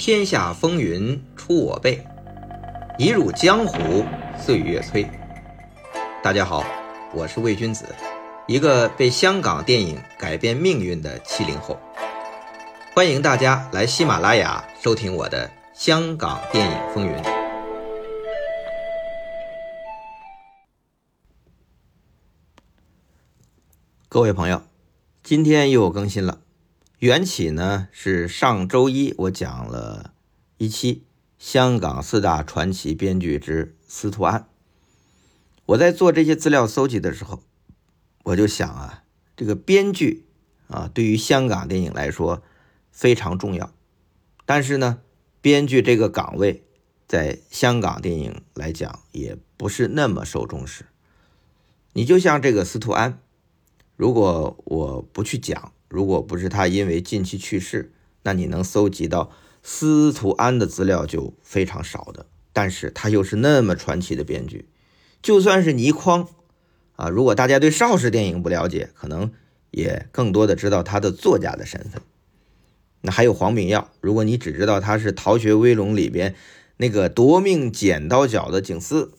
天下风云出我辈，一入江湖岁月催。大家好，我是魏君子，一个被香港电影改变命运的七零后。欢迎大家来喜马拉雅收听我的《香港电影风云》。各位朋友，今天又更新了。缘起呢是上周一我讲了一期香港四大传奇编剧之司徒安。我在做这些资料搜集的时候，我就想啊，这个编剧啊对于香港电影来说非常重要，但是呢，编剧这个岗位在香港电影来讲也不是那么受重视。你就像这个司徒安，如果我不去讲。如果不是他因为近期去世，那你能搜集到司徒安的资料就非常少的。但是他又是那么传奇的编剧，就算是倪匡啊，如果大家对邵氏电影不了解，可能也更多的知道他的作家的身份。那还有黄炳耀，如果你只知道他是《逃学威龙》里边那个夺命剪刀脚的警司，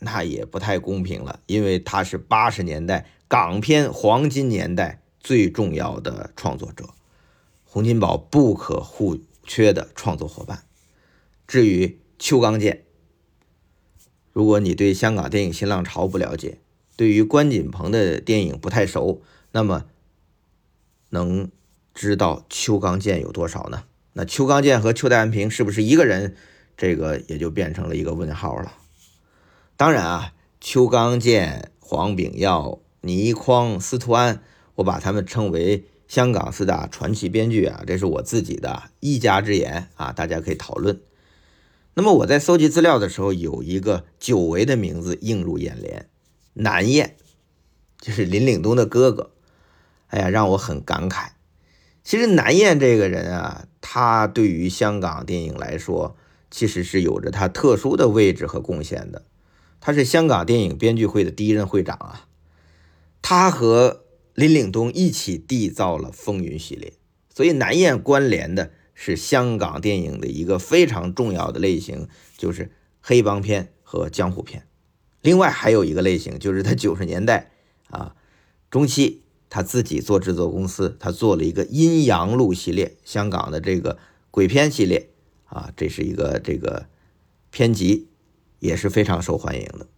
那也不太公平了，因为他是八十年代港片黄金年代。最重要的创作者，洪金宝不可或缺的创作伙伴。至于邱刚健，如果你对香港电影新浪潮不了解，对于关锦鹏的电影不太熟，那么能知道邱刚健有多少呢？那邱刚健和邱戴安平是不是一个人？这个也就变成了一个问号了。当然啊，邱刚健、黄炳耀、倪匡、司徒安。我把他们称为香港四大传奇编剧啊，这是我自己的一家之言啊，大家可以讨论。那么我在搜集资料的时候，有一个久违的名字映入眼帘，南燕，就是林岭东的哥哥。哎呀，让我很感慨。其实南燕这个人啊，他对于香港电影来说，其实是有着他特殊的位置和贡献的。他是香港电影编剧会的第一任会长啊，他和。林岭东一起缔造了《风云》系列，所以南燕关联的是香港电影的一个非常重要的类型，就是黑帮片和江湖片。另外还有一个类型，就是他九十年代啊中期，他自己做制作公司，他做了一个阴阳路系列，香港的这个鬼片系列啊，这是一个这个片集，也是非常受欢迎的。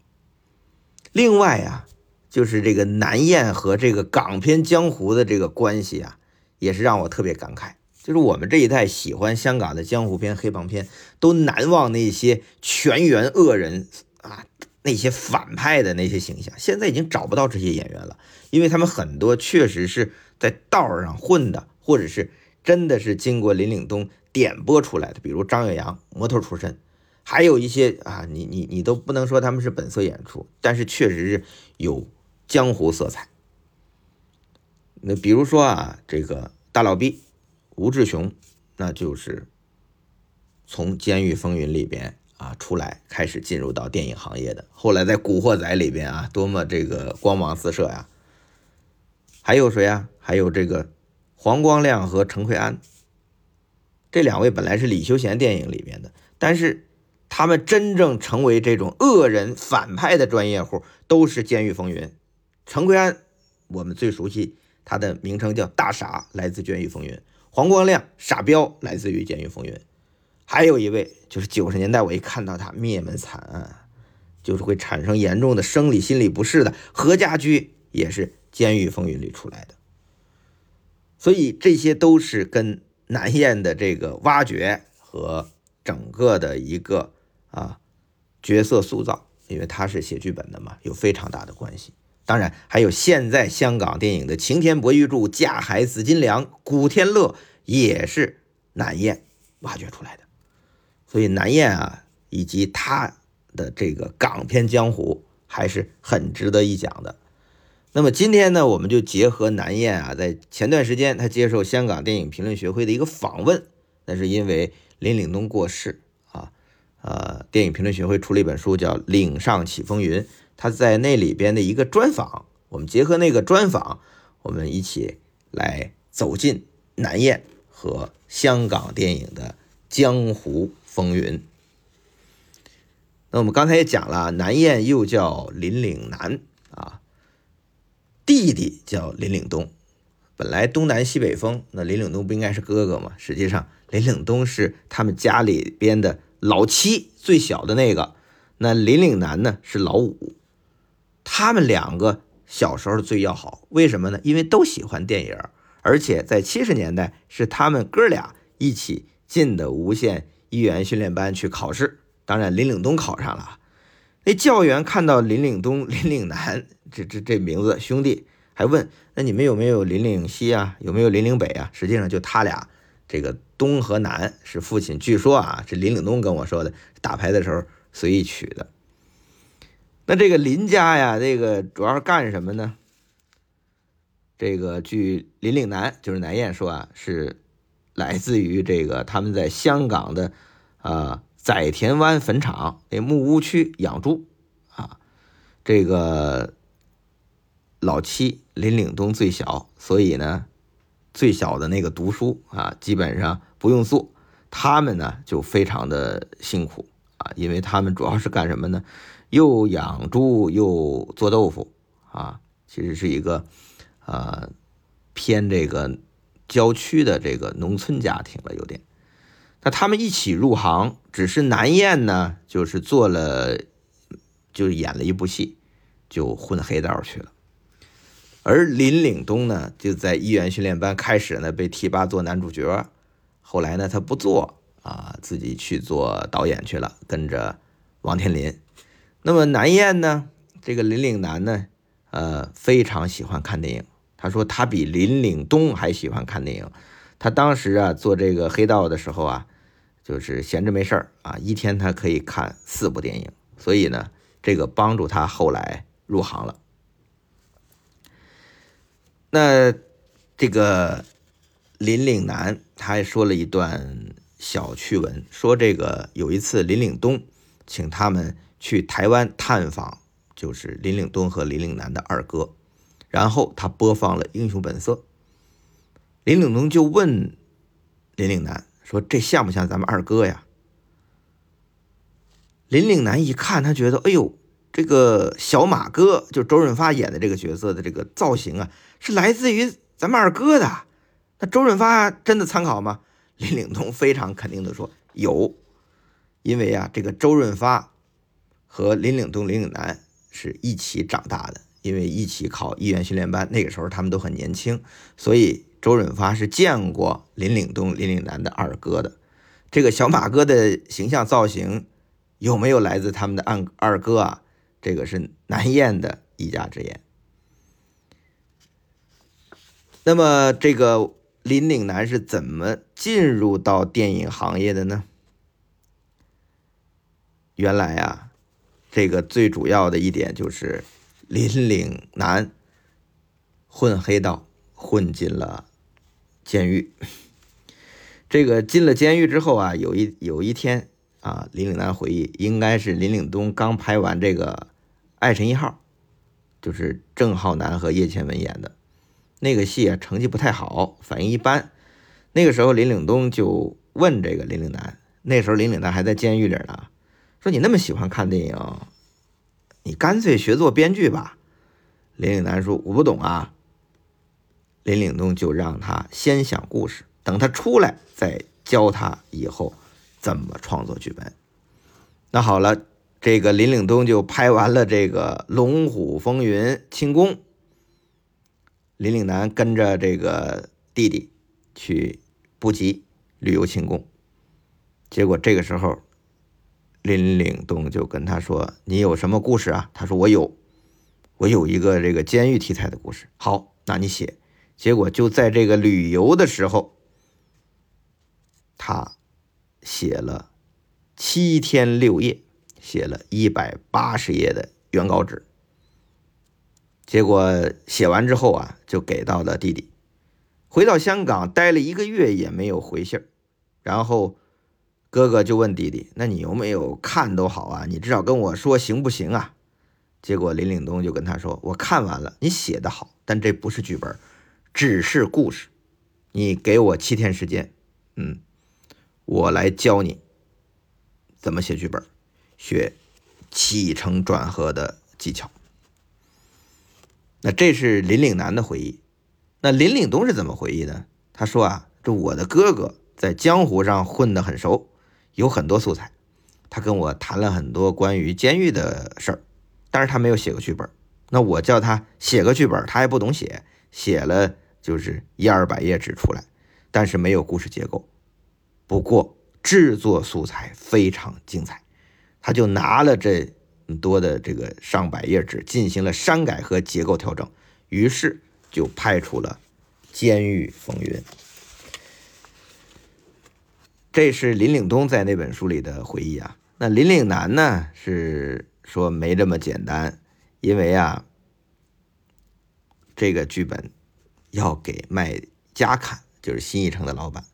另外啊。就是这个南燕和这个港片江湖的这个关系啊，也是让我特别感慨。就是我们这一代喜欢香港的江湖片、黑帮片，都难忘那些全员恶人啊，那些反派的那些形象。现在已经找不到这些演员了，因为他们很多确实是在道上混的，或者是真的是经过林岭东点拨出来的。比如张岳阳，模特出身。还有一些啊，你你你都不能说他们是本色演出，但是确实是有。江湖色彩，那比如说啊，这个大老毕吴志雄，那就是从《监狱风云》里边啊出来，开始进入到电影行业的。后来在《古惑仔》里边啊，多么这个光芒四射呀！还有谁啊？还有这个黄光亮和陈奎安，这两位本来是李修贤电影里边的，但是他们真正成为这种恶人反派的专业户，都是《监狱风云》。陈奎安，我们最熟悉他的名称叫大傻，来自《监狱风云》；黄光亮，傻彪，来自于《监狱风云》。还有一位，就是九十年代我一看到他灭门惨案，就是会产生严重的生理心理不适的何家驹，也是《监狱风云》里出来的。所以这些都是跟南燕的这个挖掘和整个的一个啊角色塑造，因为他是写剧本的嘛，有非常大的关系。当然，还有现在香港电影的晴天博玉柱、架海紫金梁、古天乐，也是南燕挖掘出来的。所以南燕啊，以及他的这个港片江湖，还是很值得一讲的。那么今天呢，我们就结合南燕啊，在前段时间他接受香港电影评论学会的一个访问，那是因为林岭东过世啊，呃，电影评论学会出了一本书，叫《岭上起风云》。他在那里边的一个专访，我们结合那个专访，我们一起来走进南燕和香港电影的江湖风云。那我们刚才也讲了，南燕又叫林岭南啊，弟弟叫林岭东。本来东南西北风，那林岭东不应该是哥哥吗？实际上，林岭东是他们家里边的老七，最小的那个。那林岭南呢是老五，他们两个小时候最要好。为什么呢？因为都喜欢电影，而且在七十年代是他们哥俩一起进的无线艺员训练班去考试。当然，林岭东考上了。那教员看到林岭东、林岭南这这这名字，兄弟还问：“那你们有没有林岭西啊？有没有林岭北啊？”实际上就他俩，这个东和南是父亲。据说啊，是林岭东跟我说的，打牌的时候随意取的。那这个林家呀，这个主要是干什么呢？这个据林岭南就是南燕说啊，是来自于这个他们在香港的啊。载田湾坟场那木屋区养猪啊，这个老七林岭东最小，所以呢，最小的那个读书啊，基本上不用做。他们呢就非常的辛苦啊，因为他们主要是干什么呢？又养猪又做豆腐啊，其实是一个啊偏这个郊区的这个农村家庭了，有点。那他们一起入行，只是南燕呢，就是做了，就演了一部戏，就混黑道去了。而林岭东呢，就在艺员训练班开始呢，被提拔做男主角。后来呢，他不做啊，自己去做导演去了，跟着王天林。那么南燕呢，这个林岭南呢，呃，非常喜欢看电影。他说他比林岭东还喜欢看电影。他当时啊，做这个黑道的时候啊。就是闲着没事儿啊，一天他可以看四部电影，所以呢，这个帮助他后来入行了。那这个林岭南他还说了一段小趣闻，说这个有一次林岭东请他们去台湾探访，就是林岭东和林岭南的二哥，然后他播放了《英雄本色》，林岭东就问林岭南。说这像不像咱们二哥呀？林岭南一看，他觉得，哎呦，这个小马哥，就周润发演的这个角色的这个造型啊，是来自于咱们二哥的。那周润发真的参考吗？林岭东非常肯定的说有，因为啊，这个周润发和林岭东、林岭南是一起长大的，因为一起考艺员训练班，那个时候他们都很年轻，所以。周润发是见过林岭东、林岭南的二哥的，这个小马哥的形象造型有没有来自他们的二二哥啊？这个是南燕的一家之言。那么，这个林岭南是怎么进入到电影行业的呢？原来啊，这个最主要的一点就是林岭南混黑道，混进了。监狱，这个进了监狱之后啊，有一有一天啊，林岭南回忆，应该是林岭东刚拍完这个《爱神一号》，就是郑浩南和叶倩文演的那个戏啊，成绩不太好，反应一般。那个时候，林岭东就问这个林岭南，那时候林岭南还在监狱里呢，说：“你那么喜欢看电影，你干脆学做编剧吧。”林岭南说：“我不懂啊。”林岭东就让他先想故事，等他出来再教他以后怎么创作剧本。那好了，这个林岭东就拍完了这个《龙虎风云》庆功，林岭南跟着这个弟弟去布吉旅游庆功。结果这个时候，林岭东就跟他说：“你有什么故事啊？”他说：“我有，我有一个这个监狱题材的故事。”好，那你写。结果就在这个旅游的时候，他写了七天六夜，写了一百八十页的原稿纸。结果写完之后啊，就给到了弟弟。回到香港待了一个月也没有回信，然后哥哥就问弟弟：“那你有没有看都好啊？你至少跟我说行不行啊？”结果林岭东就跟他说：“我看完了，你写的好，但这不是剧本。”只是故事，你给我七天时间，嗯，我来教你怎么写剧本，学起承转合的技巧。那这是林岭南的回忆。那林岭东是怎么回忆的？他说啊，这我的哥哥在江湖上混得很熟，有很多素材。他跟我谈了很多关于监狱的事儿，但是他没有写过剧本。那我叫他写个剧本，他也不懂写，写了就是一二百页纸出来，但是没有故事结构。不过制作素材非常精彩，他就拿了这多的这个上百页纸进行了删改和结构调整，于是就拍出了《监狱风云》。这是林岭东在那本书里的回忆啊。那林岭南呢？是说没这么简单，因为啊，这个剧本要给卖家看，就是新艺城的老板。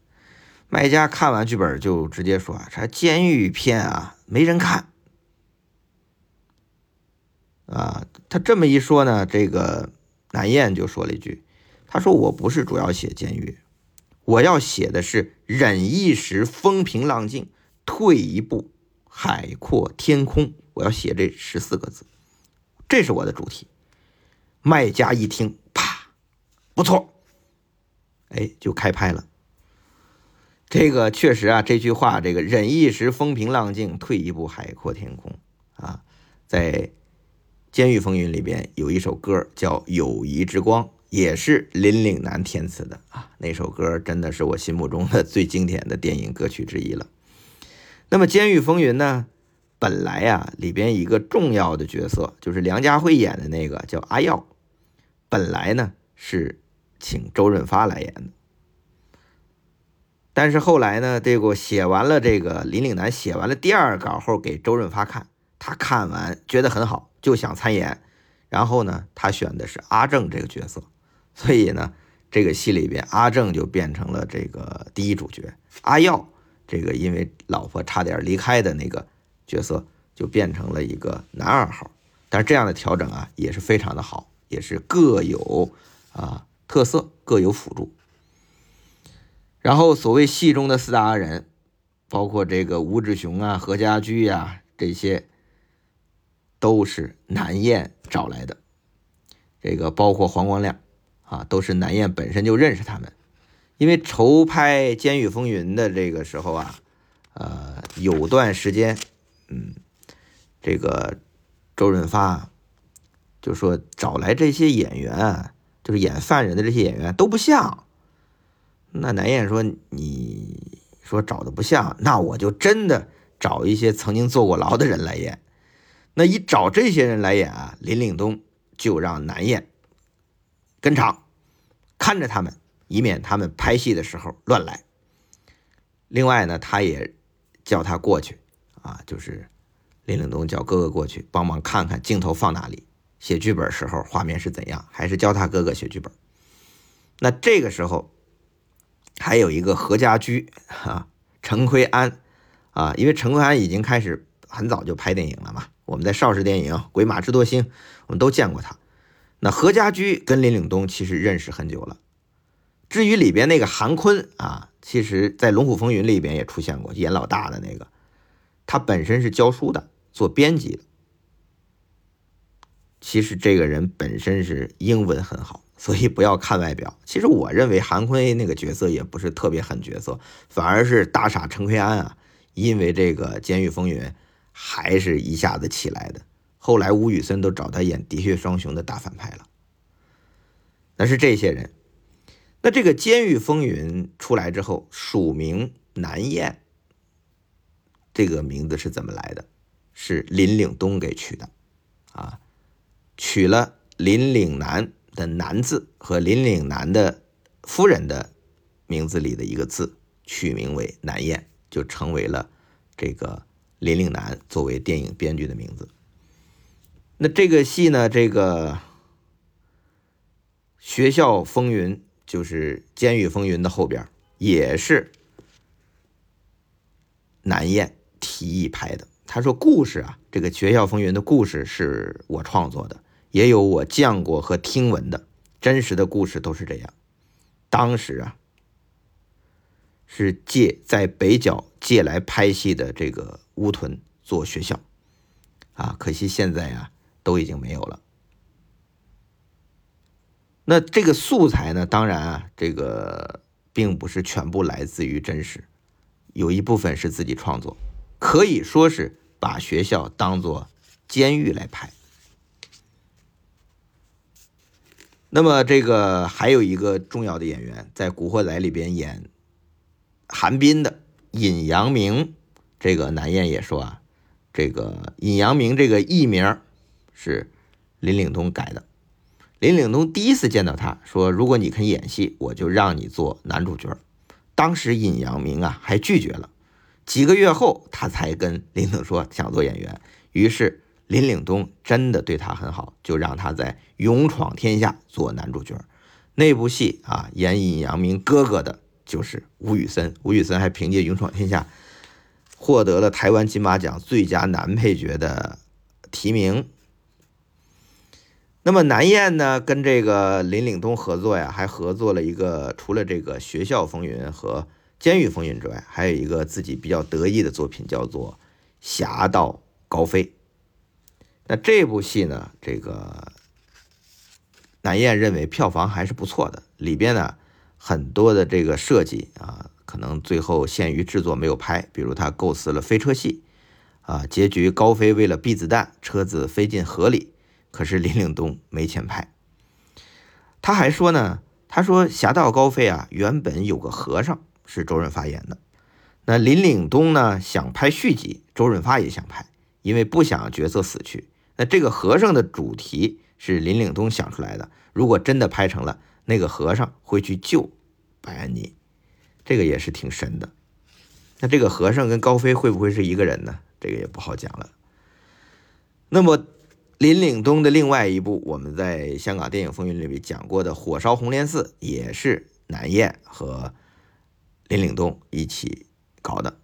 卖家看完剧本就直接说：“啊，这监狱片啊，没人看。”啊，他这么一说呢，这个南燕就说了一句：“他说我不是主要写监狱。”我要写的是忍一时风平浪静，退一步海阔天空。我要写这十四个字，这是我的主题。卖家一听，啪，不错，哎，就开拍了。这个确实啊，这句话，这个忍一时风平浪静，退一步海阔天空啊，在《监狱风云》里边有一首歌叫《友谊之光》。也是林岭南填词的啊，那首歌真的是我心目中的最经典的电影歌曲之一了。那么《监狱风云》呢，本来呀里边一个重要的角色就是梁家辉演的那个叫阿耀，本来呢是请周润发来演的，但是后来呢，这个写完了这个林岭南写完了第二稿后给周润发看，他看完觉得很好，就想参演，然后呢，他选的是阿正这个角色。所以呢，这个戏里边，阿正就变成了这个第一主角，阿耀这个因为老婆差点离开的那个角色，就变成了一个男二号。但是这样的调整啊，也是非常的好，也是各有啊特色，各有辅助。然后所谓戏中的四大阿人，包括这个吴志雄啊、何家驹呀这些，都是南燕找来的。这个包括黄光亮。啊，都是南燕本身就认识他们，因为筹拍《监狱风云》的这个时候啊，呃，有段时间，嗯，这个周润发就说找来这些演员，就是演犯人的这些演员都不像。那南燕说：“你说找的不像，那我就真的找一些曾经坐过牢的人来演。那一找这些人来演啊，林岭东就让南燕。”跟场，看着他们，以免他们拍戏的时候乱来。另外呢，他也叫他过去啊，就是林岭东叫哥哥过去帮忙看看镜头放哪里，写剧本时候画面是怎样，还是教他哥哥写剧本。那这个时候还有一个何家驹啊，陈奎安啊，因为陈奎安已经开始很早就拍电影了嘛，我们在邵氏电影《鬼马智多星》我们都见过他。那何家驹跟林岭东其实认识很久了。至于里边那个韩坤啊，其实在《龙虎风云》里边也出现过，演老大的那个，他本身是教书的，做编辑的。其实这个人本身是英文很好，所以不要看外表。其实我认为韩坤那个角色也不是特别狠角色，反而是大傻陈奎安啊，因为这个《监狱风云》还是一下子起来的。后来吴宇森都找他演《喋血双雄》的大反派了，那是这些人。那这个《监狱风云》出来之后，署名南燕，这个名字是怎么来的？是林岭东给取的，啊，取了林岭南的“南”字和林岭南的夫人的名字里的一个字，取名为南燕，就成为了这个林岭南作为电影编剧的名字。那这个戏呢？这个学校风云就是监狱风云的后边，也是南燕提议拍的。他说：“故事啊，这个学校风云的故事是我创作的，也有我见过和听闻的真实的故事，都是这样。当时啊，是借在北角借来拍戏的这个乌屯做学校，啊，可惜现在啊都已经没有了。那这个素材呢，当然啊，这个并不是全部来自于真实，有一部分是自己创作，可以说是把学校当做监狱来拍。那么这个还有一个重要的演员，在《古惑仔》里边演韩冰的尹阳明，这个南燕也说啊，这个尹阳明这个艺名是林岭东改的。林岭东第一次见到他说：“如果你肯演戏，我就让你做男主角。”当时尹阳明啊还拒绝了。几个月后，他才跟林东说想做演员。于是。林岭东真的对他很好，就让他在《勇闯天下》做男主角。那部戏啊，演尹阳明哥哥的就是吴宇森。吴宇森还凭借《勇闯天下》获得了台湾金马奖最佳男配角的提名。那么南燕呢，跟这个林岭东合作呀，还合作了一个除了这个《学校风云》和《监狱风云》之外，还有一个自己比较得意的作品，叫做《侠盗高飞》。那这部戏呢？这个南燕认为票房还是不错的，里边呢很多的这个设计啊，可能最后限于制作没有拍。比如他构思了飞车戏，啊，结局高飞为了避子弹，车子飞进河里，可是林岭东没钱拍。他还说呢，他说《侠盗高飞》啊，原本有个和尚是周润发演的，那林岭东呢想拍续集，周润发也想拍，因为不想角色死去。那这个和尚的主题是林岭东想出来的。如果真的拍成了，那个和尚会去救白安妮，这个也是挺神的。那这个和尚跟高飞会不会是一个人呢？这个也不好讲了。那么林岭东的另外一部我们在香港电影风云里面讲过的《火烧红莲寺》，也是南燕和林岭东一起搞的。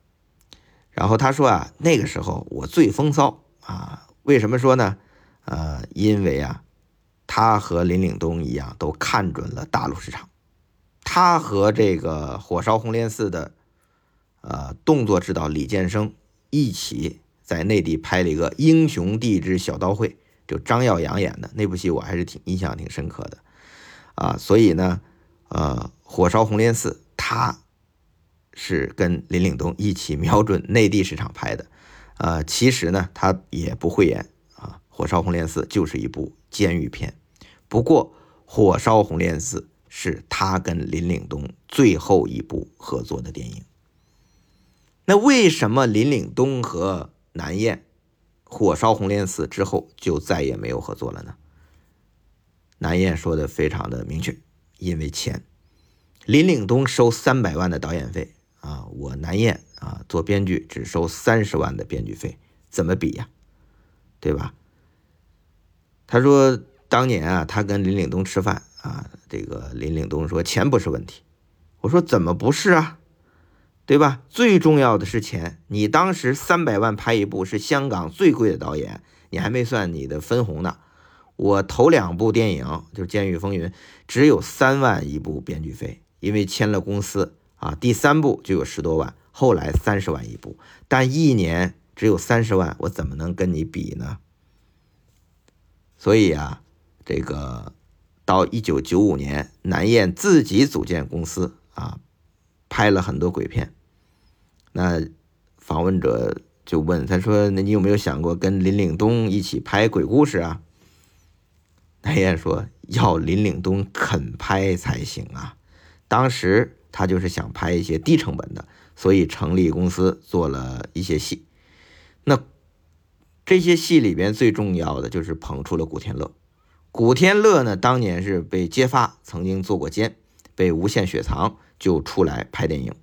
然后他说啊，那个时候我最风骚啊。为什么说呢？呃，因为啊，他和林岭东一样，都看准了大陆市场。他和这个《火烧红莲寺》的呃动作指导李建生一起在内地拍了一个《英雄地之小刀会》，就张耀扬演的那部戏，我还是挺印象挺深刻的啊。所以呢，呃，《火烧红莲寺》他是跟林岭东一起瞄准内地市场拍的。呃，其实呢，他也不会演啊，《火烧红莲寺》就是一部监狱片。不过，《火烧红莲寺》是他跟林岭东最后一部合作的电影。那为什么林岭东和南燕《火烧红莲寺》之后就再也没有合作了呢？南燕说的非常的明确，因为钱。林岭东收三百万的导演费啊，我南燕。啊，做编剧只收三十万的编剧费，怎么比呀？对吧？他说当年啊，他跟林岭东吃饭啊，这个林岭东说钱不是问题。我说怎么不是啊？对吧？最重要的是钱。你当时三百万拍一部是香港最贵的导演，你还没算你的分红呢。我头两部电影就是《监狱风云》，只有三万一部编剧费，因为签了公司啊。第三部就有十多万。后来三十万一部，但一年只有三十万，我怎么能跟你比呢？所以啊，这个到一九九五年，南燕自己组建公司啊，拍了很多鬼片。那访问者就问他说：“那你有没有想过跟林岭东一起拍鬼故事啊？”南燕说：“要林岭东肯拍才行啊。”当时他就是想拍一些低成本的。所以成立公司做了一些戏，那这些戏里边最重要的就是捧出了古天乐。古天乐呢，当年是被揭发曾经做过奸，被无限雪藏，就出来拍电影。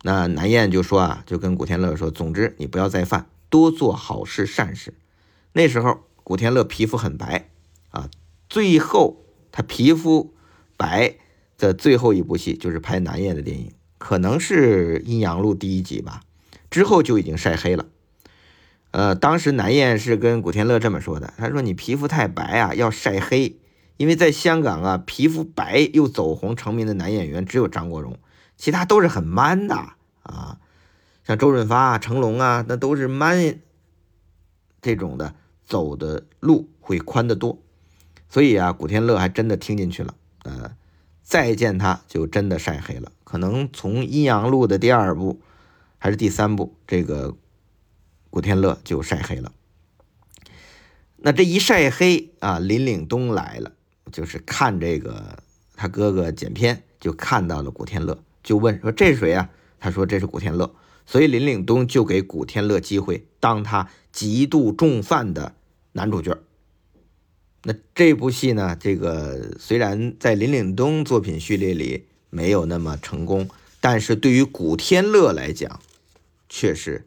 那南燕就说啊，就跟古天乐说，总之你不要再犯，多做好事善事。那时候古天乐皮肤很白啊，最后他皮肤白的最后一部戏就是拍南燕的电影。可能是阴阳路第一集吧，之后就已经晒黑了。呃，当时南燕是跟古天乐这么说的，他说：“你皮肤太白啊，要晒黑。因为在香港啊，皮肤白又走红成名的男演员只有张国荣，其他都是很 man 的啊，像周润发、成龙啊，那都是 man 这种的，走的路会宽得多。所以啊，古天乐还真的听进去了，呃，再见他就真的晒黑了。可能从《阴阳路》的第二部还是第三部，这个古天乐就晒黑了。那这一晒黑啊，林岭东来了，就是看这个他哥哥剪片，就看到了古天乐，就问说：“这是谁啊？”他说：“这是古天乐。”所以林岭东就给古天乐机会，当他极度重犯的男主角。那这部戏呢？这个虽然在林岭东作品序列里没有那么成功，但是对于古天乐来讲，却是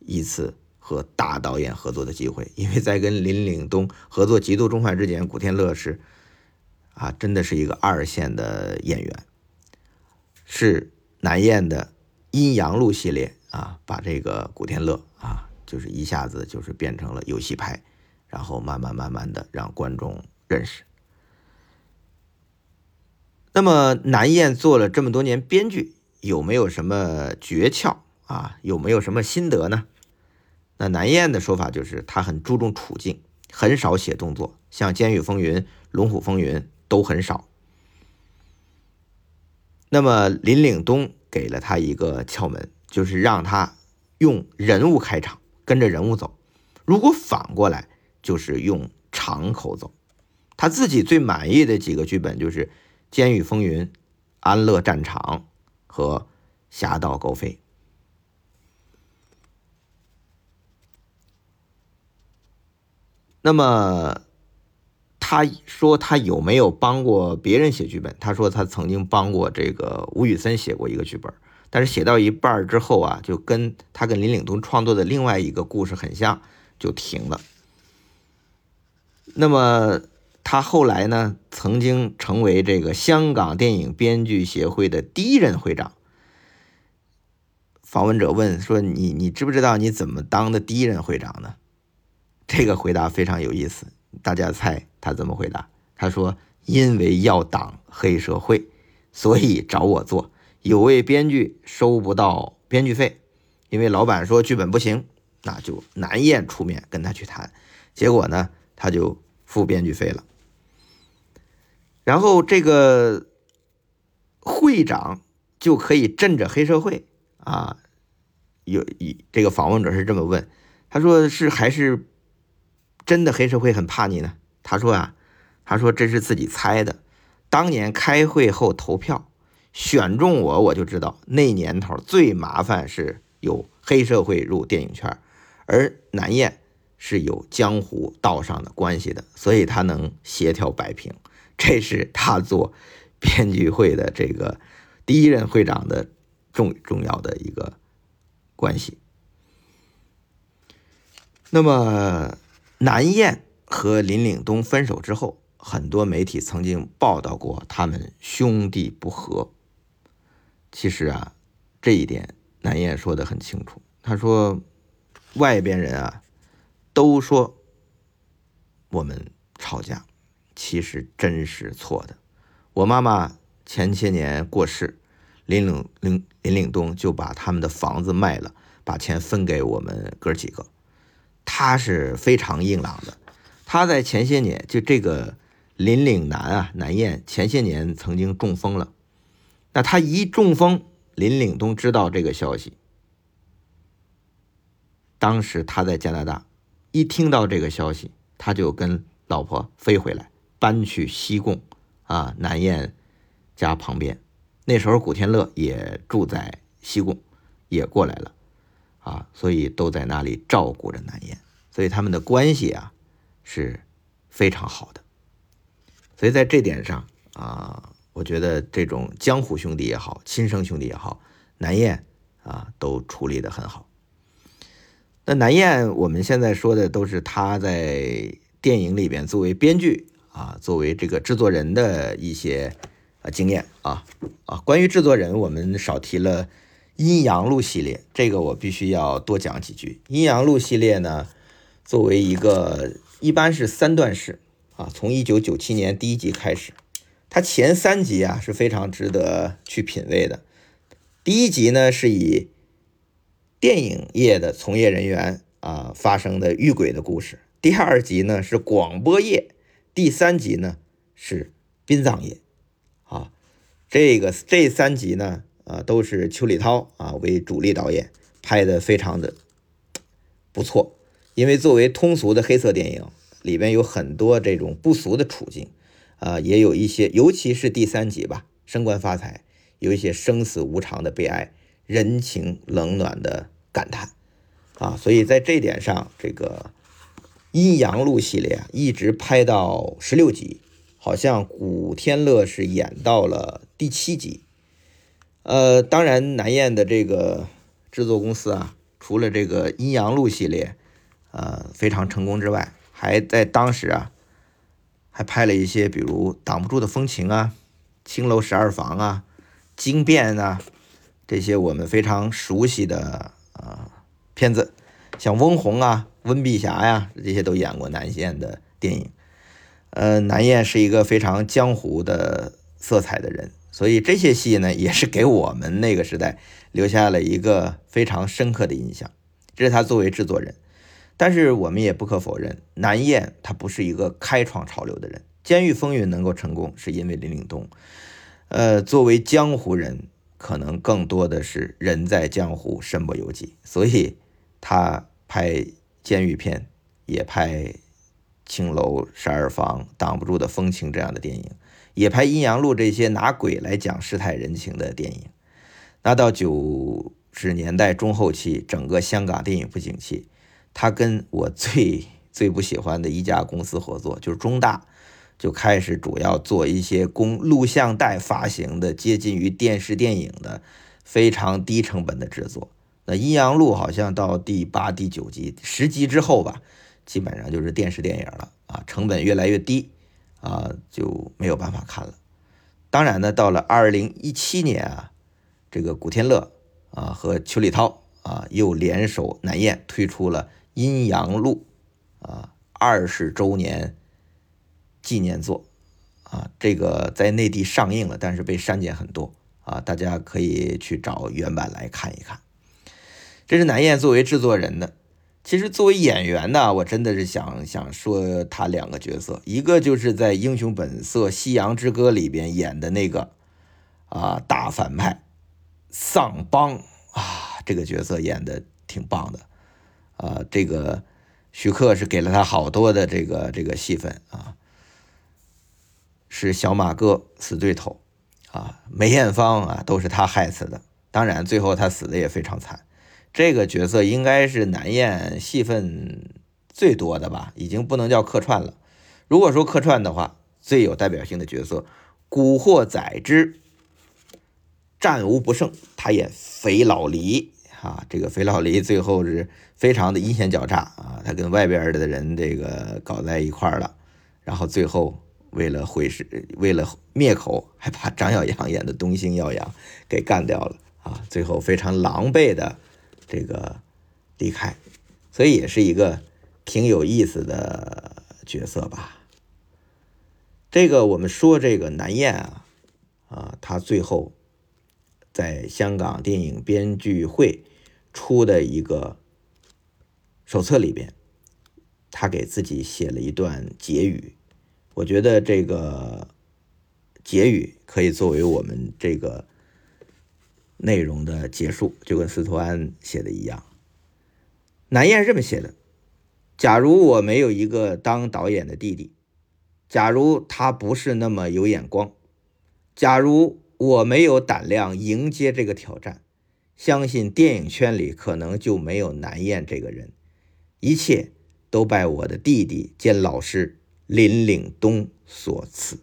一次和大导演合作的机会。因为在跟林岭东合作《极度重犯》之前，古天乐是啊，真的是一个二线的演员，是南燕的《阴阳路》系列啊，把这个古天乐啊，就是一下子就是变成了游戏派。然后慢慢慢慢的让观众认识。那么南燕做了这么多年编剧，有没有什么诀窍啊？有没有什么心得呢？那南燕的说法就是，他很注重处境，很少写动作，像《监狱风云》《龙虎风云》都很少。那么林岭东给了他一个窍门，就是让他用人物开场，跟着人物走。如果反过来。就是用场口走，他自己最满意的几个剧本就是《监狱风云》《安乐战场》和《侠盗高飞》。那么他说他有没有帮过别人写剧本？他说他曾经帮过这个吴宇森写过一个剧本，但是写到一半之后啊，就跟他跟林岭东创作的另外一个故事很像，就停了。那么他后来呢，曾经成为这个香港电影编剧协会的第一任会长。访问者问说：“你你知不知道你怎么当的第一任会长呢？”这个回答非常有意思，大家猜他怎么回答？他说：“因为要挡黑社会，所以找我做。有位编剧收不到编剧费，因为老板说剧本不行，那就南燕出面跟他去谈。结果呢，他就。”付编剧费了，然后这个会长就可以镇着黑社会啊？有一这个访问者是这么问，他说是还是真的黑社会很怕你呢？他说啊，他说这是自己猜的。当年开会后投票选中我，我就知道那年头最麻烦是有黑社会入电影圈，而南燕。是有江湖道上的关系的，所以他能协调摆平，这是他做编剧会的这个第一任会长的重重要的一个关系。那么南燕和林岭东分手之后，很多媒体曾经报道过他们兄弟不和。其实啊，这一点南燕说的很清楚，他说外边人啊。都说我们吵架，其实真是错的。我妈妈前些年过世，林岭林林岭东就把他们的房子卖了，把钱分给我们哥几个。他是非常硬朗的。他在前些年就这个林岭南啊南燕前些年曾经中风了。那他一中风，林岭东知道这个消息，当时他在加拿大。一听到这个消息，他就跟老婆飞回来，搬去西贡啊南燕家旁边。那时候古天乐也住在西贡，也过来了啊，所以都在那里照顾着南燕，所以他们的关系啊是非常好的。所以在这点上啊，我觉得这种江湖兄弟也好，亲生兄弟也好，南燕啊都处理的很好。那南燕，我们现在说的都是他在电影里边作为编剧啊，作为这个制作人的一些啊经验啊啊。关于制作人，我们少提了《阴阳路》系列，这个我必须要多讲几句。《阴阳路》系列呢，作为一个一般是三段式啊，从一九九七年第一集开始，它前三集啊是非常值得去品味的。第一集呢是以电影业的从业人员啊发生的遇鬼的故事，第二集呢是广播业，第三集呢是殡葬业，啊，这个这三集呢啊都是邱礼涛啊为主力导演拍的，非常的不错。因为作为通俗的黑色电影，里边有很多这种不俗的处境，啊，也有一些，尤其是第三集吧，升官发财，有一些生死无常的悲哀，人情冷暖的感叹，啊，所以在这点上，这个阴阳路系列啊，一直拍到十六集，好像古天乐是演到了第七集，呃，当然南燕的这个制作公司啊，除了这个阴阳路系列。呃，非常成功之外，还在当时啊，还拍了一些，比如《挡不住的风情》啊，《青楼十二房》啊，《惊变》啊，这些我们非常熟悉的呃片子，像翁虹啊、温碧霞呀，这些都演过南燕的电影。呃，南燕是一个非常江湖的色彩的人，所以这些戏呢，也是给我们那个时代留下了一个非常深刻的印象。这是他作为制作人。但是我们也不可否认，南燕他不是一个开创潮流的人。《监狱风云》能够成功，是因为林岭东。呃，作为江湖人，可能更多的是人在江湖，身不由己。所以他拍监狱片，也拍《青楼十二房》《挡不住的风情》这样的电影，也拍《阴阳路》这些拿鬼来讲世态人情的电影。那到九十年代中后期，整个香港电影不景气。他跟我最 最不喜欢的一家公司合作，就是中大，就开始主要做一些供录像带发行的，接近于电视电影的非常低成本的制作。那《阴阳路》好像到第八、第九集、十集之后吧，基本上就是电视电影了啊，成本越来越低啊，就没有办法看了。当然呢，到了二零一七年啊，这个古天乐啊和邱礼涛啊又联手南燕推出了。阴阳路啊，二十周年纪念作啊，这个在内地上映了，但是被删减很多啊，大家可以去找原版来看一看。这是南燕作为制作人的，其实作为演员呢，我真的是想想说他两个角色，一个就是在《英雄本色》《夕阳之歌》里边演的那个啊大反派丧邦啊，这个角色演的挺棒的。啊，这个徐克是给了他好多的这个这个戏份啊，是小马哥死对头啊，梅艳芳啊都是他害死的，当然最后他死的也非常惨。这个角色应该是南燕戏份最多的吧，已经不能叫客串了。如果说客串的话，最有代表性的角色《古惑仔之战无不胜》，他演肥老黎。啊，这个肥老黎最后是非常的阴险狡诈啊，他跟外边的人这个搞在一块儿了，然后最后为了毁尸，为了灭口，还把 张耀扬演的东星耀阳给干掉了啊，最后非常狼狈的这个离开，所以也是一个挺有意思的角色吧。这个我们说这个南燕啊，啊，他最后在香港电影编剧会。出的一个手册里边，他给自己写了一段结语。我觉得这个结语可以作为我们这个内容的结束，就跟司徒安写的一样。南燕这么写的：假如我没有一个当导演的弟弟，假如他不是那么有眼光，假如我没有胆量迎接这个挑战。相信电影圈里可能就没有南燕这个人，一切都拜我的弟弟兼老师林岭东所赐。